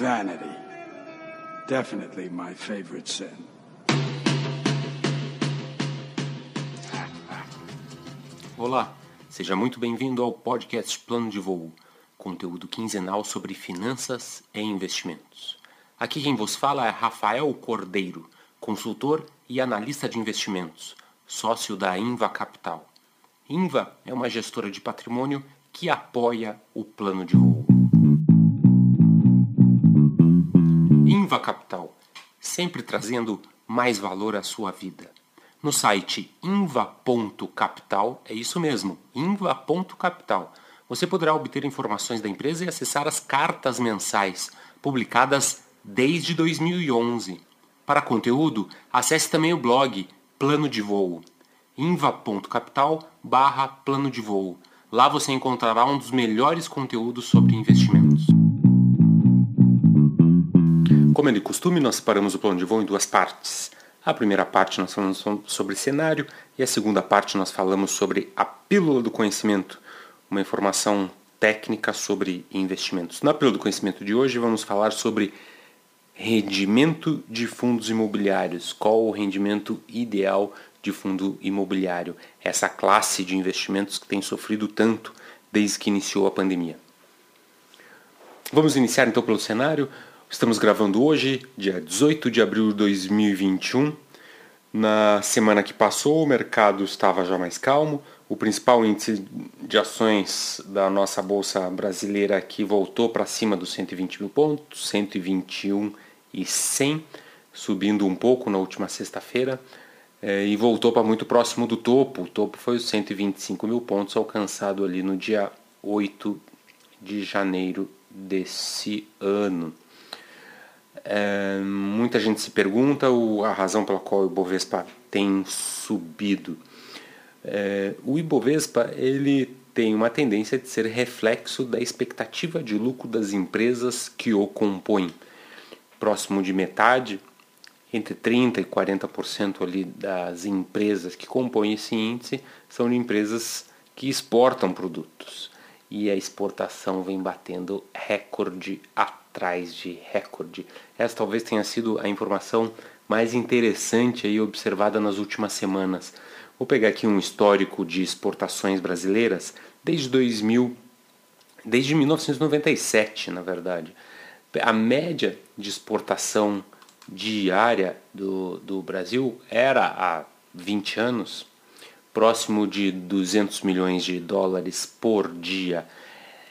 Vanity. Definitely my favorite sin. Olá, seja muito bem-vindo ao podcast Plano de Voo, conteúdo quinzenal sobre finanças e investimentos. Aqui quem vos fala é Rafael Cordeiro, consultor e analista de investimentos, sócio da Inva Capital. Inva é uma gestora de patrimônio que apoia o plano de voo. Inva Capital, sempre trazendo mais valor à sua vida no site inva.capital, é isso mesmo, inva.capital. Você poderá obter informações da empresa e acessar as cartas mensais, publicadas desde 2011. Para conteúdo, acesse também o blog Plano de Voo, inva.capital barra plano de voo. Lá você encontrará um dos melhores conteúdos sobre investimentos. Como é de costume, nós separamos o plano de voo em duas partes. A primeira parte nós falamos sobre cenário e a segunda parte nós falamos sobre a pílula do conhecimento, uma informação técnica sobre investimentos. Na pílula do conhecimento de hoje vamos falar sobre rendimento de fundos imobiliários. Qual o rendimento ideal de fundo imobiliário? Essa classe de investimentos que tem sofrido tanto desde que iniciou a pandemia. Vamos iniciar então pelo cenário. Estamos gravando hoje, dia 18 de abril de 2021. Na semana que passou, o mercado estava já mais calmo. O principal índice de ações da nossa bolsa brasileira aqui voltou para cima dos 120 mil pontos, 121 e 100, subindo um pouco na última sexta-feira é, e voltou para muito próximo do topo. O topo foi os 125 mil pontos alcançado ali no dia 8 de janeiro desse ano. É, muita gente se pergunta o, a razão pela qual o Ibovespa tem subido. É, o Ibovespa ele tem uma tendência de ser reflexo da expectativa de lucro das empresas que o compõem. Próximo de metade, entre 30% e 40% ali das empresas que compõem esse índice são de empresas que exportam produtos. E a exportação vem batendo recorde a atrás de recorde. Essa talvez tenha sido a informação mais interessante aí observada nas últimas semanas. Vou pegar aqui um histórico de exportações brasileiras desde 2000, desde 1997, na verdade. A média de exportação diária do, do Brasil era há 20 anos próximo de 200 milhões de dólares por dia.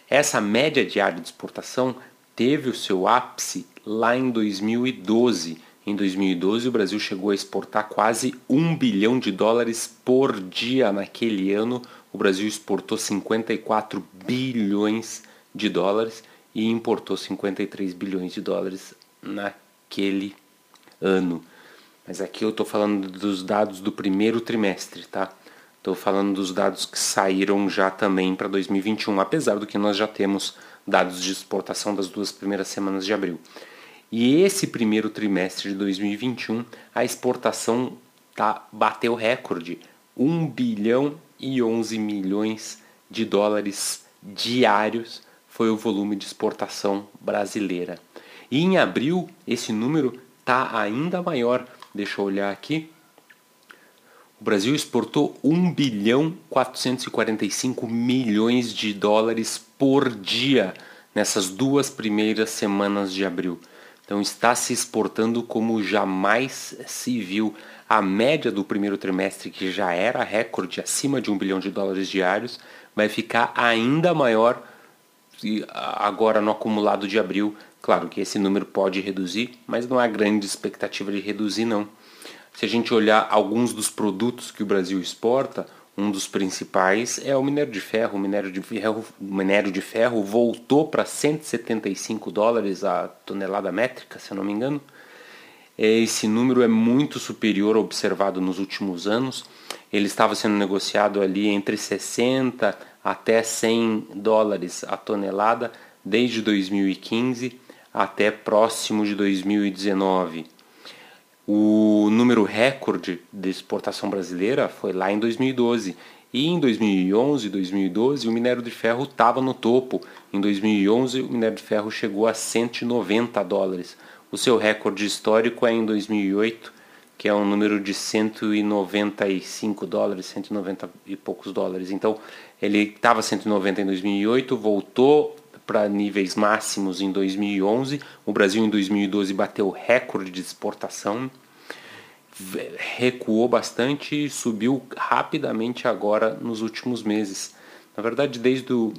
Essa média diária de exportação teve o seu ápice lá em 2012. Em 2012, o Brasil chegou a exportar quase um bilhão de dólares por dia. Naquele ano, o Brasil exportou 54 bilhões de dólares e importou 53 bilhões de dólares naquele ano. Mas aqui eu estou falando dos dados do primeiro trimestre, tá? Estou falando dos dados que saíram já também para 2021, apesar do que nós já temos dados de exportação das duas primeiras semanas de abril. E esse primeiro trimestre de 2021, a exportação tá, bateu recorde, 1 bilhão e 11 milhões de dólares diários foi o volume de exportação brasileira. E em abril, esse número está ainda maior. Deixa eu olhar aqui. O Brasil exportou 1 bilhão 445 milhões de dólares por dia nessas duas primeiras semanas de abril. Então está se exportando como jamais se viu. A média do primeiro trimestre, que já era recorde acima de um bilhão de dólares diários, vai ficar ainda maior agora no acumulado de abril. Claro que esse número pode reduzir, mas não há grande expectativa de reduzir não. Se a gente olhar alguns dos produtos que o Brasil exporta, um dos principais é o minério de ferro. O minério de ferro, minério de ferro voltou para 175 dólares a tonelada métrica, se eu não me engano. Esse número é muito superior ao observado nos últimos anos. Ele estava sendo negociado ali entre 60 até 100 dólares a tonelada desde 2015 até próximo de 2019. O número recorde de exportação brasileira foi lá em 2012 E em 2011, 2012, o minério de ferro estava no topo. Em 2011, o minério de ferro chegou a 190 dólares. O seu recorde histórico é em 2008, que é um número de 195 dólares, 190 e poucos dólares. Então, ele estava 190 em 2008, voltou para níveis máximos em 2011. O Brasil em 2012 bateu recorde de exportação, recuou bastante e subiu rapidamente agora nos últimos meses. Na verdade, desde, o,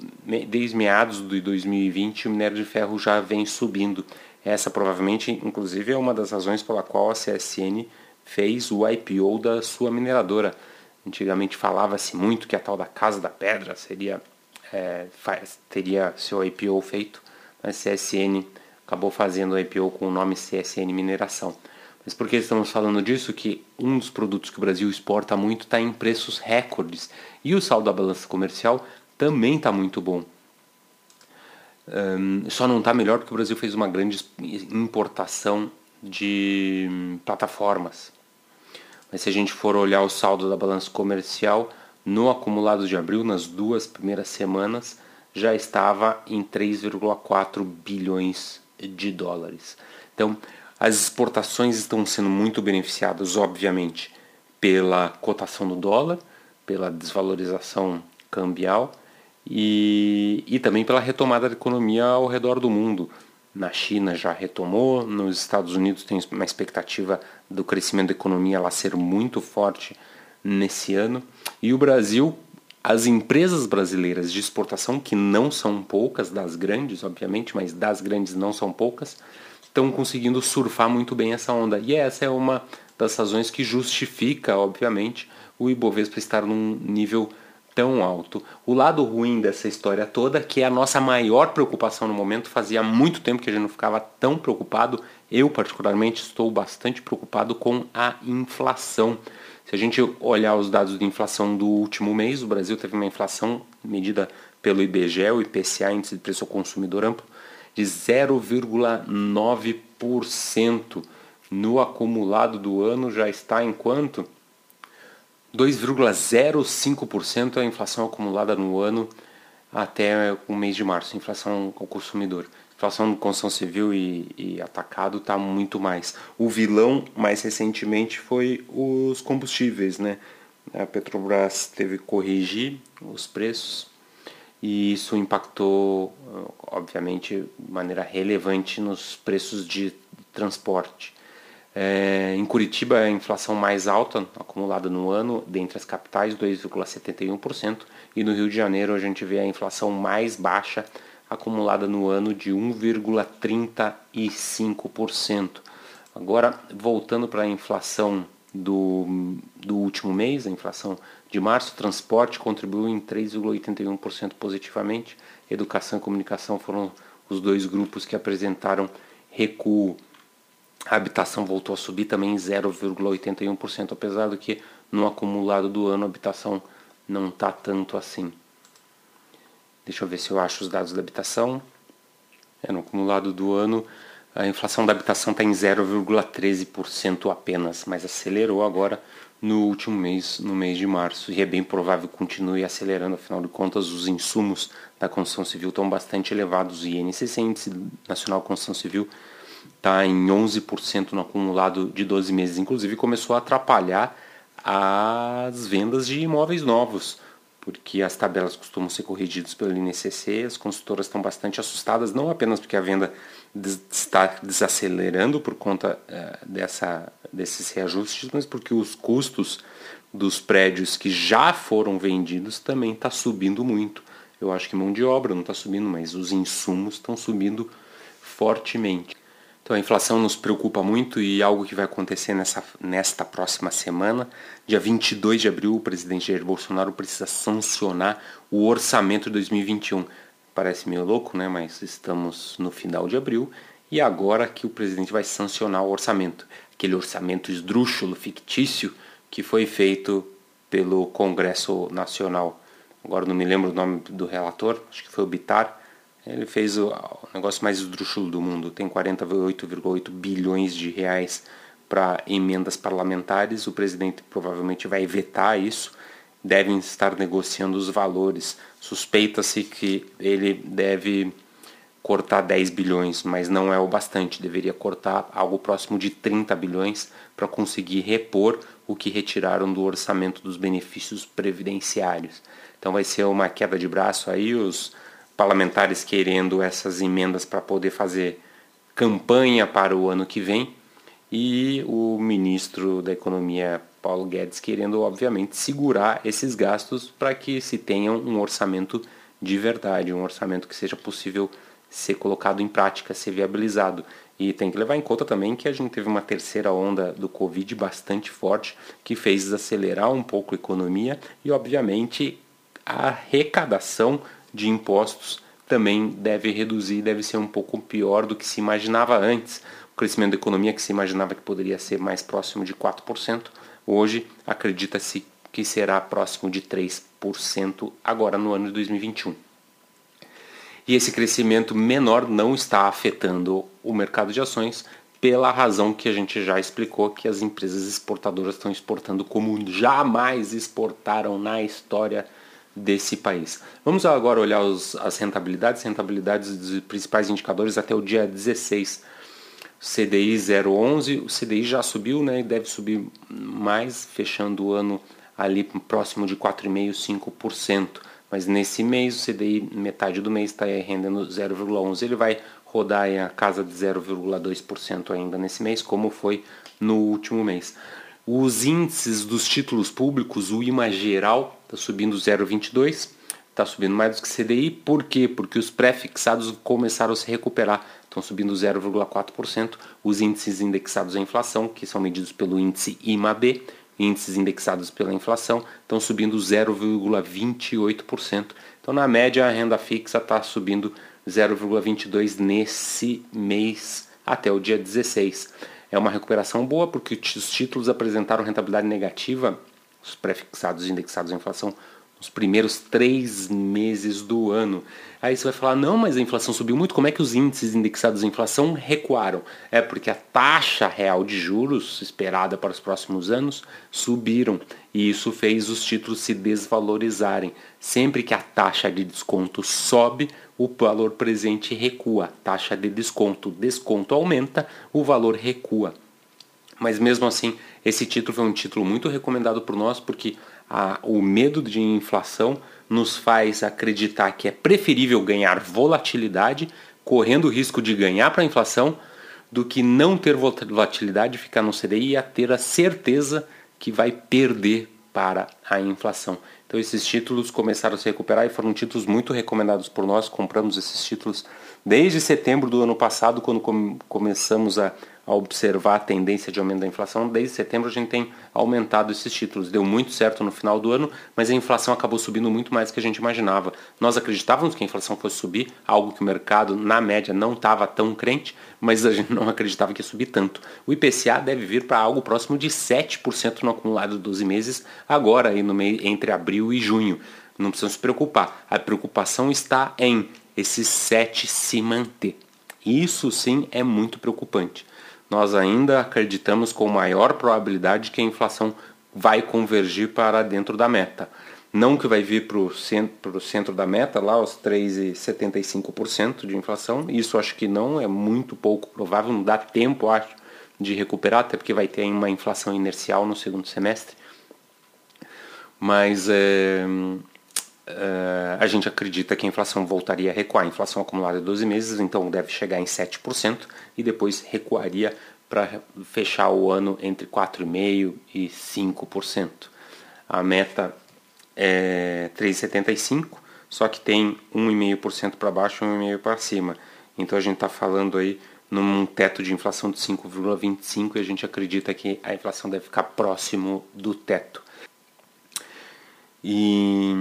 desde meados de 2020, o minério de ferro já vem subindo. Essa provavelmente, inclusive, é uma das razões pela qual a CSN fez o IPO da sua mineradora. Antigamente falava-se muito que a tal da Casa da Pedra seria é, faz, teria seu IPO feito, mas CSN acabou fazendo o IPO com o nome CSN Mineração. Mas por que estamos falando disso? Que um dos produtos que o Brasil exporta muito está em preços recordes e o saldo da balança comercial também está muito bom. Um, só não está melhor porque o Brasil fez uma grande importação de hum, plataformas. Mas se a gente for olhar o saldo da balança comercial, no acumulado de abril, nas duas primeiras semanas, já estava em 3,4 bilhões de dólares. Então, as exportações estão sendo muito beneficiadas, obviamente, pela cotação do dólar, pela desvalorização cambial e, e também pela retomada da economia ao redor do mundo. Na China já retomou, nos Estados Unidos tem uma expectativa do crescimento da economia lá ser muito forte nesse ano. E o Brasil, as empresas brasileiras de exportação, que não são poucas, das grandes, obviamente, mas das grandes não são poucas, estão conseguindo surfar muito bem essa onda. E essa é uma das razões que justifica, obviamente, o Ibovespa estar num nível tão alto. O lado ruim dessa história toda, que é a nossa maior preocupação no momento, fazia muito tempo que a gente não ficava tão preocupado. Eu, particularmente, estou bastante preocupado com a inflação. Se a gente olhar os dados de inflação do último mês, o Brasil teve uma inflação medida pelo IBGE, o IPCA, Índice de Preço ao Consumidor Amplo, de 0,9%. No acumulado do ano já está em quanto? 2,05% é a inflação acumulada no ano até o mês de março, inflação ao consumidor inflação de construção civil e, e atacado está muito mais. O vilão, mais recentemente, foi os combustíveis, né? A Petrobras teve que corrigir os preços e isso impactou, obviamente, de maneira relevante nos preços de transporte. É, em Curitiba, a inflação mais alta acumulada no ano, dentre as capitais, 2,71%, e no Rio de Janeiro a gente vê a inflação mais baixa, acumulada no ano de 1,35%. Agora, voltando para a inflação do, do último mês, a inflação de março, transporte contribuiu em 3,81% positivamente, educação e comunicação foram os dois grupos que apresentaram recuo. A habitação voltou a subir também em 0,81%, apesar do que no acumulado do ano a habitação não está tanto assim. Deixa eu ver se eu acho os dados da habitação. É, no acumulado do ano, a inflação da habitação está em 0,13% apenas, mas acelerou agora no último mês, no mês de março, e é bem provável que continue acelerando, afinal de contas, os insumos da construção civil estão bastante elevados. O INCC, Índice Nacional Construção Civil, está em 11% no acumulado de 12 meses, inclusive começou a atrapalhar as vendas de imóveis novos porque as tabelas costumam ser corrigidas pelo INCC, as consultoras estão bastante assustadas, não apenas porque a venda está desacelerando por conta uh, dessa, desses reajustes, mas porque os custos dos prédios que já foram vendidos também está subindo muito. Eu acho que mão de obra não está subindo, mas os insumos estão subindo fortemente. Então a inflação nos preocupa muito e algo que vai acontecer nessa, nesta próxima semana. Dia 22 de abril, o presidente Jair Bolsonaro precisa sancionar o orçamento de 2021. Parece meio louco, né? mas estamos no final de abril e agora que o presidente vai sancionar o orçamento. Aquele orçamento esdrúxulo, fictício, que foi feito pelo Congresso Nacional. Agora não me lembro o nome do relator, acho que foi o Bitar ele fez o, negócio mais esdrúxulo do mundo. Tem 48,8 bilhões de reais para emendas parlamentares. O presidente provavelmente vai vetar isso devem estar negociando os valores. Suspeita-se que ele deve cortar 10 bilhões, mas não é o bastante, deveria cortar algo próximo de 30 bilhões para conseguir repor o que retiraram do orçamento dos benefícios previdenciários. Então vai ser uma queda de braço aí, os parlamentares querendo essas emendas para poder fazer campanha para o ano que vem e o ministro da Economia Paulo Guedes querendo obviamente segurar esses gastos para que se tenha um orçamento de verdade, um orçamento que seja possível ser colocado em prática, ser viabilizado. E tem que levar em conta também que a gente teve uma terceira onda do Covid bastante forte, que fez desacelerar um pouco a economia e, obviamente, a arrecadação de impostos também deve reduzir, deve ser um pouco pior do que se imaginava antes. O crescimento da economia, que se imaginava que poderia ser mais próximo de 4%, hoje acredita-se que será próximo de 3% agora no ano de 2021 e esse crescimento menor não está afetando o mercado de ações pela razão que a gente já explicou que as empresas exportadoras estão exportando como jamais exportaram na história desse país. Vamos agora olhar os, as rentabilidades, rentabilidades dos principais indicadores até o dia 16. CDI 0,11, o CDI já subiu, né, e deve subir mais, fechando o ano ali próximo de 4,5%, 5%. Mas nesse mês, o CDI, metade do mês, está rendendo 0,11. Ele vai rodar em a casa de 0,2% ainda nesse mês, como foi no último mês. Os índices dos títulos públicos, o IMA geral está subindo 0,22, está subindo mais do que CDI. Por quê? Porque os pré-fixados começaram a se recuperar, estão subindo 0,4%. Os índices indexados à inflação, que são medidos pelo índice IMAB, índices indexados pela inflação estão subindo 0,28%. Então, na média, a renda fixa está subindo 0,22% nesse mês até o dia 16. É uma recuperação boa porque os títulos apresentaram rentabilidade negativa, os prefixados indexados à inflação, nos primeiros três meses do ano. Aí você vai falar, não, mas a inflação subiu muito, como é que os índices indexados à inflação recuaram? É porque a taxa real de juros esperada para os próximos anos subiram e isso fez os títulos se desvalorizarem. Sempre que a taxa de desconto sobe, o valor presente recua. Taxa de desconto, desconto aumenta, o valor recua. Mas mesmo assim, esse título foi um título muito recomendado por nós porque a, o medo de inflação nos faz acreditar que é preferível ganhar volatilidade, correndo o risco de ganhar para a inflação, do que não ter volatilidade, ficar no CDI e a ter a certeza que vai perder para a inflação. Então esses títulos começaram a se recuperar e foram títulos muito recomendados por nós. Compramos esses títulos desde setembro do ano passado, quando começamos a a observar a tendência de aumento da inflação, desde setembro a gente tem aumentado esses títulos. Deu muito certo no final do ano, mas a inflação acabou subindo muito mais do que a gente imaginava. Nós acreditávamos que a inflação fosse subir, algo que o mercado, na média, não estava tão crente, mas a gente não acreditava que ia subir tanto. O IPCA deve vir para algo próximo de 7% no acumulado de 12 meses, agora aí no meio, entre abril e junho. Não precisam se preocupar. A preocupação está em esses 7 se manter. Isso sim é muito preocupante nós ainda acreditamos com maior probabilidade que a inflação vai convergir para dentro da meta. Não que vai vir para o centro, centro da meta, lá os 3,75% de inflação. Isso acho que não, é muito pouco provável, não dá tempo, acho, de recuperar, até porque vai ter uma inflação inercial no segundo semestre. Mas é, é, a gente acredita que a inflação voltaria a recuar. A inflação acumulada de 12 meses, então deve chegar em 7% e depois recuaria para fechar o ano entre 4,5% e 5%. A meta é 3,75%, só que tem 1,5% para baixo e 1,5% para cima. Então a gente está falando aí num teto de inflação de 5,25% e a gente acredita que a inflação deve ficar próximo do teto. E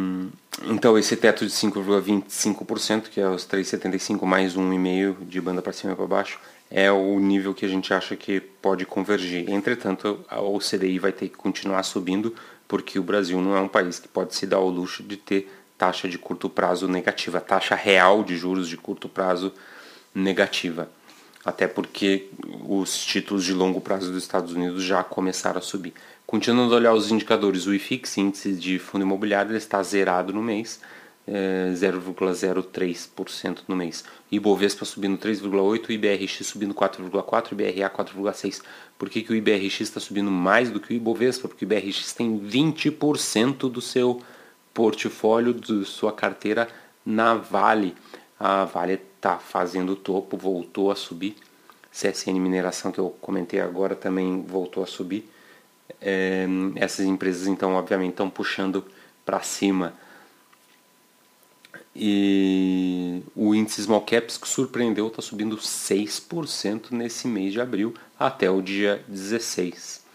então esse teto de 5,25%, que é os 3,75 mais 1,5 de banda para cima e para baixo, é o nível que a gente acha que pode convergir. Entretanto, o CDI vai ter que continuar subindo, porque o Brasil não é um país que pode se dar ao luxo de ter taxa de curto prazo negativa, taxa real de juros de curto prazo negativa. Até porque os títulos de longo prazo dos Estados Unidos já começaram a subir. Continuando a olhar os indicadores, o IFIX, índice de fundo imobiliário, ele está zerado no mês, é, 0,03% no mês. Ibovespa subindo 3,8%, IBRX subindo 4,4%, IBRA 4,6%. Por que, que o IBRX está subindo mais do que o Ibovespa? Porque o IBRX tem 20% do seu portfólio, da sua carteira na Vale. A Vale está fazendo o topo, voltou a subir. CSN Mineração, que eu comentei agora, também voltou a subir. É, essas empresas, então, obviamente, estão puxando para cima. E o índice Small Caps que surpreendeu está subindo 6% nesse mês de abril até o dia 16.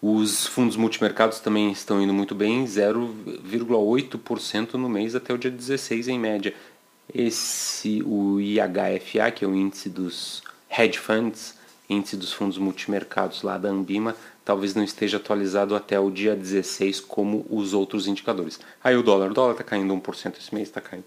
Os fundos multimercados também estão indo muito bem, 0,8% no mês até o dia 16 em média. Esse o IHFA, que é o índice dos hedge funds, índice dos fundos multimercados lá da Ambima, talvez não esteja atualizado até o dia 16 como os outros indicadores. Aí o dólar, o dólar está caindo 1% esse mês, está caindo,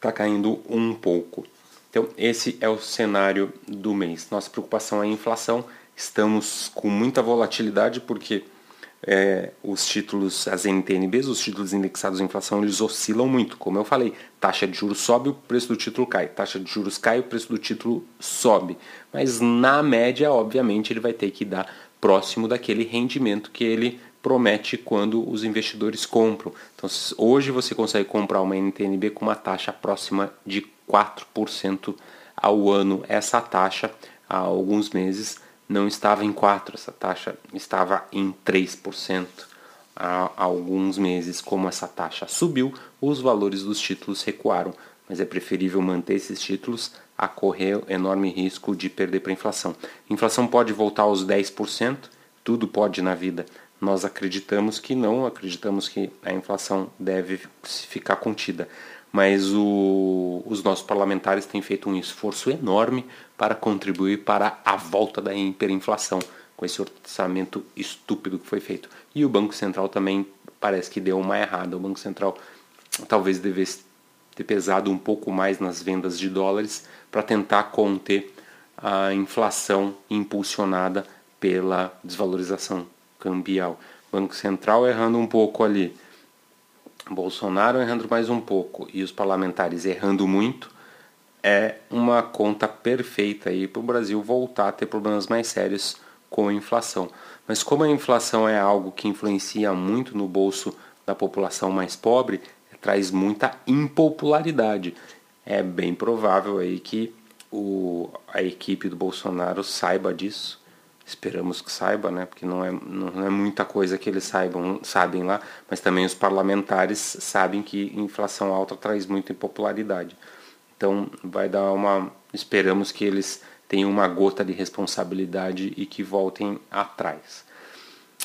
tá caindo um pouco. Então esse é o cenário do mês. Nossa preocupação é a inflação. Estamos com muita volatilidade porque é, os títulos, as NTNBs, os títulos indexados à inflação, eles oscilam muito. Como eu falei, taxa de juros sobe, o preço do título cai. Taxa de juros cai, o preço do título sobe. Mas na média, obviamente, ele vai ter que dar próximo daquele rendimento que ele promete quando os investidores compram. Então, hoje você consegue comprar uma NTNB com uma taxa próxima de 4% ao ano. Essa taxa, há alguns meses, não estava em 4%, essa taxa estava em 3%. Há alguns meses, como essa taxa subiu, os valores dos títulos recuaram, mas é preferível manter esses títulos a correr enorme risco de perder para a inflação. Inflação pode voltar aos 10%, tudo pode na vida. Nós acreditamos que não, acreditamos que a inflação deve ficar contida mas o, os nossos parlamentares têm feito um esforço enorme para contribuir para a volta da hiperinflação, com esse orçamento estúpido que foi feito. E o Banco Central também parece que deu uma errada. O Banco Central talvez devesse ter pesado um pouco mais nas vendas de dólares para tentar conter a inflação impulsionada pela desvalorização cambial. Banco Central errando um pouco ali Bolsonaro errando mais um pouco e os parlamentares errando muito, é uma conta perfeita aí para o Brasil voltar a ter problemas mais sérios com a inflação. Mas como a inflação é algo que influencia muito no bolso da população mais pobre, traz muita impopularidade. É bem provável aí que o, a equipe do Bolsonaro saiba disso esperamos que saiba, né? Porque não é, não é muita coisa que eles saibam, sabem lá, mas também os parlamentares sabem que inflação alta traz muita impopularidade. Então vai dar uma, esperamos que eles tenham uma gota de responsabilidade e que voltem atrás.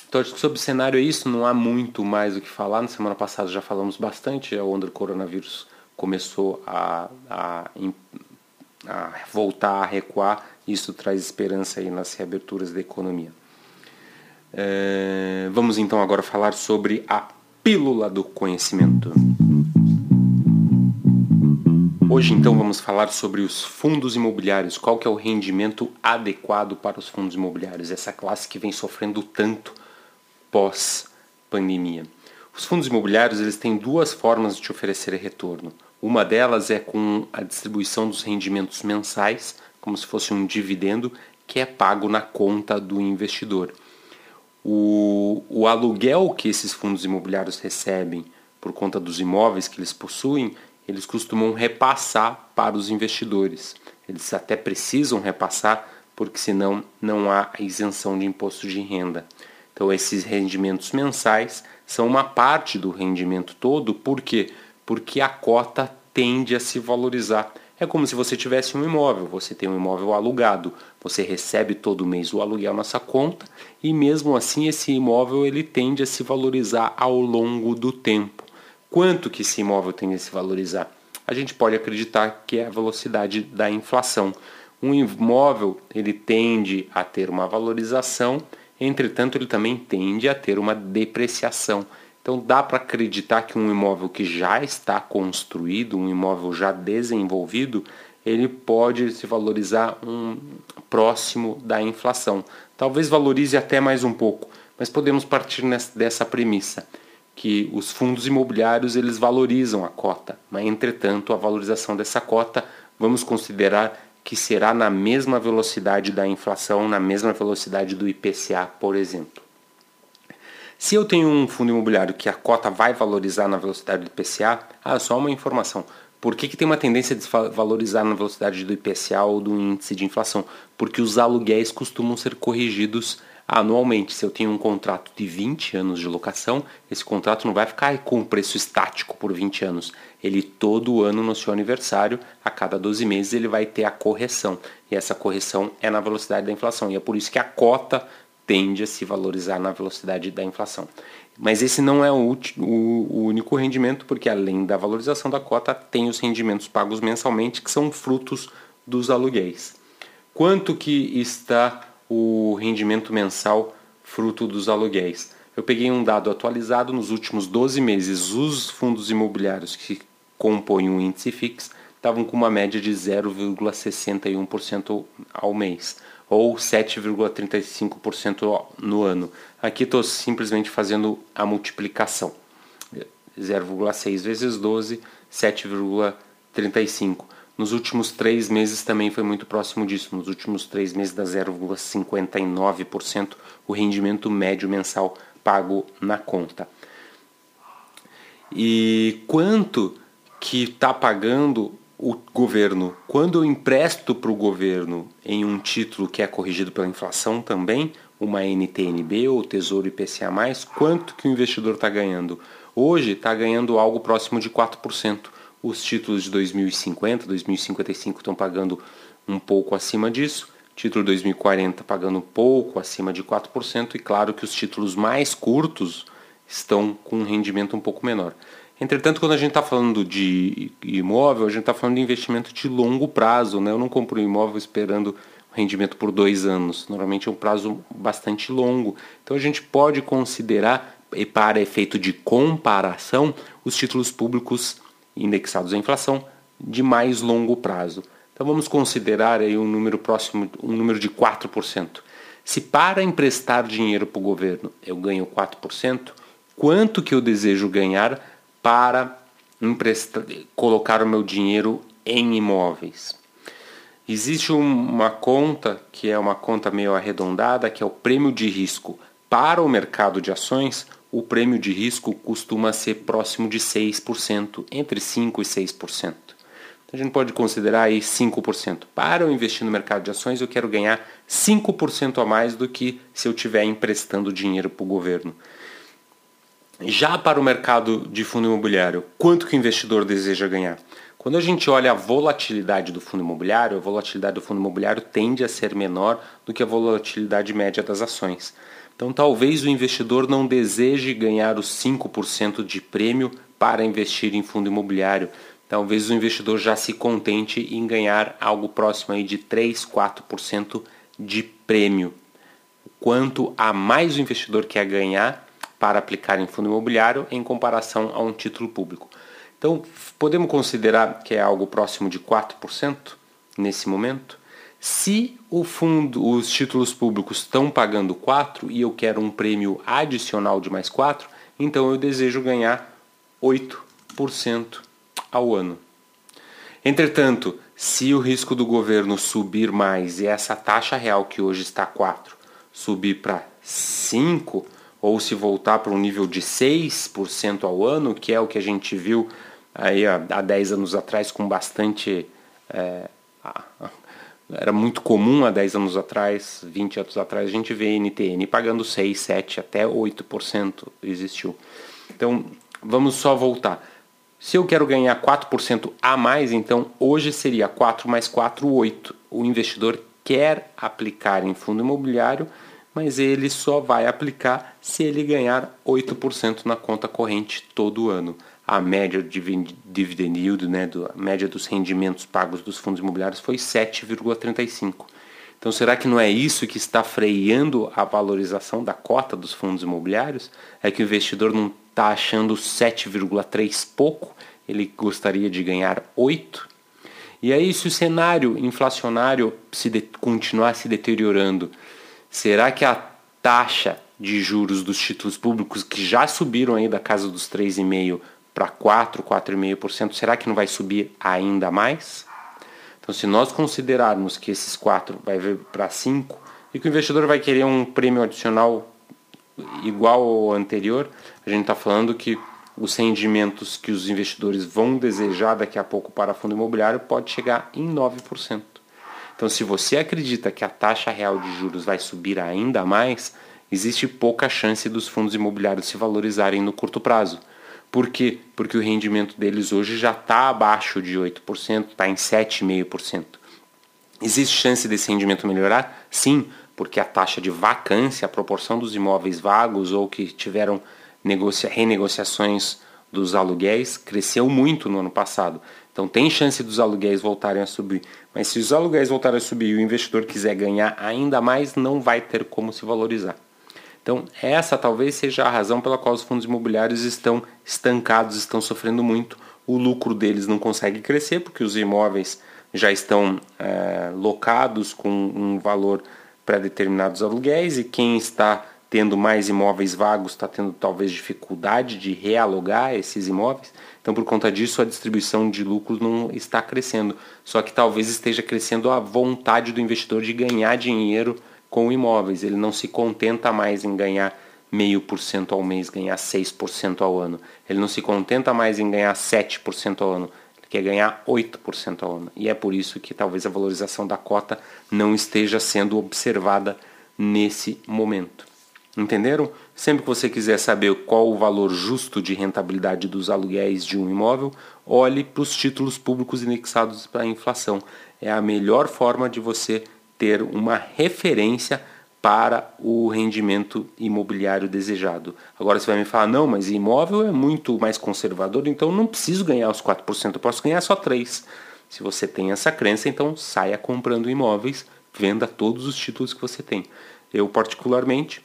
Então acho que sobre o cenário é isso, não há muito mais o que falar. Na semana passada já falamos bastante, a onda do coronavírus começou a, a, a voltar a recuar isso traz esperança aí nas reaberturas da economia. É, vamos então agora falar sobre a pílula do conhecimento. Hoje então vamos falar sobre os fundos imobiliários, qual que é o rendimento adequado para os fundos imobiliários, essa classe que vem sofrendo tanto pós pandemia. Os fundos imobiliários eles têm duas formas de oferecer retorno. Uma delas é com a distribuição dos rendimentos mensais, como se fosse um dividendo que é pago na conta do investidor. O, o aluguel que esses fundos imobiliários recebem por conta dos imóveis que eles possuem, eles costumam repassar para os investidores. Eles até precisam repassar, porque senão não há isenção de imposto de renda. Então, esses rendimentos mensais são uma parte do rendimento todo, por quê? Porque a cota tende a se valorizar é como se você tivesse um imóvel, você tem um imóvel alugado, você recebe todo mês o aluguel nessa conta e mesmo assim esse imóvel ele tende a se valorizar ao longo do tempo. Quanto que esse imóvel tende a se valorizar? A gente pode acreditar que é a velocidade da inflação. Um imóvel ele tende a ter uma valorização, entretanto ele também tende a ter uma depreciação. Então dá para acreditar que um imóvel que já está construído, um imóvel já desenvolvido, ele pode se valorizar um, próximo da inflação. Talvez valorize até mais um pouco, mas podemos partir nessa, dessa premissa que os fundos imobiliários eles valorizam a cota, mas entretanto a valorização dessa cota vamos considerar que será na mesma velocidade da inflação, na mesma velocidade do IPCA, por exemplo. Se eu tenho um fundo imobiliário que a cota vai valorizar na velocidade do IPCA, ah, só uma informação. Por que, que tem uma tendência de valorizar na velocidade do IPCA ou do índice de inflação? Porque os aluguéis costumam ser corrigidos anualmente. Se eu tenho um contrato de 20 anos de locação, esse contrato não vai ficar com preço estático por 20 anos. Ele todo ano no seu aniversário, a cada 12 meses, ele vai ter a correção. E essa correção é na velocidade da inflação. E é por isso que a cota tende a se valorizar na velocidade da inflação. Mas esse não é o, o, único rendimento, porque além da valorização da cota, tem os rendimentos pagos mensalmente, que são frutos dos aluguéis. Quanto que está o rendimento mensal fruto dos aluguéis? Eu peguei um dado atualizado nos últimos 12 meses. Os fundos imobiliários que compõem o índice fixo estavam com uma média de 0,61% ao mês ou 7,35% no ano. Aqui estou simplesmente fazendo a multiplicação. 0,6 vezes 12, 7,35. Nos últimos três meses também foi muito próximo disso. Nos últimos três meses dá 0,59% o rendimento médio mensal pago na conta. E quanto que está pagando o governo, quando eu empresto para o governo em um título que é corrigido pela inflação também, uma NTNB ou Tesouro IPCA+, quanto que o investidor está ganhando? Hoje está ganhando algo próximo de 4%. Os títulos de 2050, 2055 estão pagando um pouco acima disso, título 2040 pagando um pouco acima de 4%, e claro que os títulos mais curtos estão com um rendimento um pouco menor. Entretanto, quando a gente está falando de imóvel, a gente está falando de investimento de longo prazo. Né? Eu não compro um imóvel esperando rendimento por dois anos. Normalmente é um prazo bastante longo. Então a gente pode considerar, e para efeito de comparação, os títulos públicos indexados à inflação de mais longo prazo. Então vamos considerar aí um número próximo, um número de 4%. Se para emprestar dinheiro para o governo eu ganho 4%, quanto que eu desejo ganhar para emprestar, colocar o meu dinheiro em imóveis. Existe uma conta que é uma conta meio arredondada, que é o prêmio de risco. Para o mercado de ações, o prêmio de risco costuma ser próximo de 6%, entre 5% e 6%. Então, a gente pode considerar aí 5%. Para eu investir no mercado de ações, eu quero ganhar 5% a mais do que se eu estiver emprestando dinheiro para o governo. Já para o mercado de fundo imobiliário, quanto que o investidor deseja ganhar? Quando a gente olha a volatilidade do fundo imobiliário, a volatilidade do fundo imobiliário tende a ser menor do que a volatilidade média das ações. Então, talvez o investidor não deseje ganhar os 5% de prêmio para investir em fundo imobiliário. Talvez o investidor já se contente em ganhar algo próximo aí de 3, 4% de prêmio. Quanto a mais o investidor quer ganhar, para aplicar em fundo imobiliário em comparação a um título público. Então, podemos considerar que é algo próximo de 4% nesse momento. Se o fundo, os títulos públicos estão pagando 4 e eu quero um prêmio adicional de mais 4, então eu desejo ganhar 8% ao ano. Entretanto, se o risco do governo subir mais e essa taxa real que hoje está 4 subir para 5, ou se voltar para um nível de 6% ao ano, que é o que a gente viu aí há, 10 anos atrás com bastante. É, era muito comum há 10 anos atrás, 20 anos atrás, a gente vê NTN pagando 6, 7, até 8% existiu. Então, vamos só voltar. Se eu quero ganhar 4% a mais, então hoje seria 4 mais 4, 8. O investidor quer aplicar em fundo imobiliário mas ele só vai aplicar se ele ganhar 8% na conta corrente todo ano. A média de dividend yield, né, a média dos rendimentos pagos dos fundos imobiliários foi 7,35%. Então, será que não é isso que está freando a valorização da cota dos fundos imobiliários? É que o investidor não está achando 7,3 pouco, ele gostaria de ganhar 8? E aí, se o cenário inflacionário se continuar se deteriorando, será que a taxa de juros dos títulos públicos, que já subiram aí da casa dos 3,5% para 4%, 4,5%, será que não vai subir ainda mais? Então, se nós considerarmos que esses 4 vai vir para 5 e que o investidor vai querer um prêmio adicional igual ao anterior, a gente está falando que os rendimentos que os investidores vão desejar daqui a pouco para fundo imobiliário pode chegar em 9%. Então, se você acredita que a taxa real de juros vai subir ainda mais, existe pouca chance dos fundos imobiliários se valorizarem no curto prazo. Por quê? Porque o rendimento deles hoje já está abaixo de 8%, está em 7,5%. Existe chance desse rendimento melhorar? Sim, porque a taxa de vacância, a proporção dos imóveis vagos ou que tiveram negocia renegociações dos aluguéis cresceu muito no ano passado. Então tem chance dos aluguéis voltarem a subir. Mas se os aluguéis voltarem a subir e o investidor quiser ganhar ainda mais, não vai ter como se valorizar. Então essa talvez seja a razão pela qual os fundos imobiliários estão estancados, estão sofrendo muito. O lucro deles não consegue crescer porque os imóveis já estão é, locados com um valor para determinados aluguéis e quem está tendo mais imóveis vagos está tendo talvez dificuldade de realogar esses imóveis. Então, por conta disso, a distribuição de lucros não está crescendo. Só que talvez esteja crescendo a vontade do investidor de ganhar dinheiro com imóveis. Ele não se contenta mais em ganhar meio por cento ao mês, ganhar 6% ao ano. Ele não se contenta mais em ganhar 7% ao ano que é ganhar 8% ao ano. E é por isso que talvez a valorização da cota não esteja sendo observada nesse momento. Entenderam? Sempre que você quiser saber qual o valor justo de rentabilidade dos aluguéis de um imóvel, olhe para os títulos públicos indexados para a inflação. É a melhor forma de você ter uma referência para o rendimento imobiliário desejado. Agora você vai me falar, não, mas imóvel é muito mais conservador, então não preciso ganhar os 4%, eu posso ganhar só 3%. Se você tem essa crença, então saia comprando imóveis, venda todos os títulos que você tem. Eu, particularmente,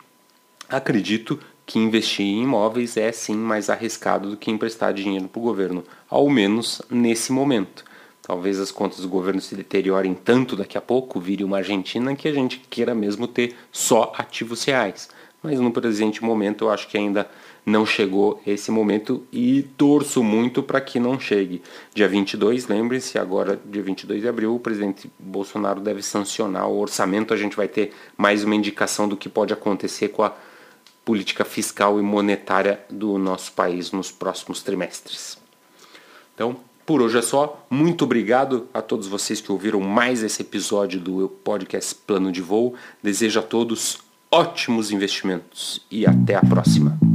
acredito que investir em imóveis é sim mais arriscado do que emprestar dinheiro para o governo, ao menos nesse momento. Talvez as contas do governo se deteriorem tanto daqui a pouco, vire uma Argentina que a gente queira mesmo ter só ativos reais. Mas no presente momento eu acho que ainda não chegou esse momento e torço muito para que não chegue. Dia 22, lembre-se, agora dia 22 de abril, o presidente Bolsonaro deve sancionar o orçamento, a gente vai ter mais uma indicação do que pode acontecer com a política fiscal e monetária do nosso país nos próximos trimestres. Então, por hoje é só. Muito obrigado a todos vocês que ouviram mais esse episódio do podcast Plano de Voo. Desejo a todos ótimos investimentos e até a próxima.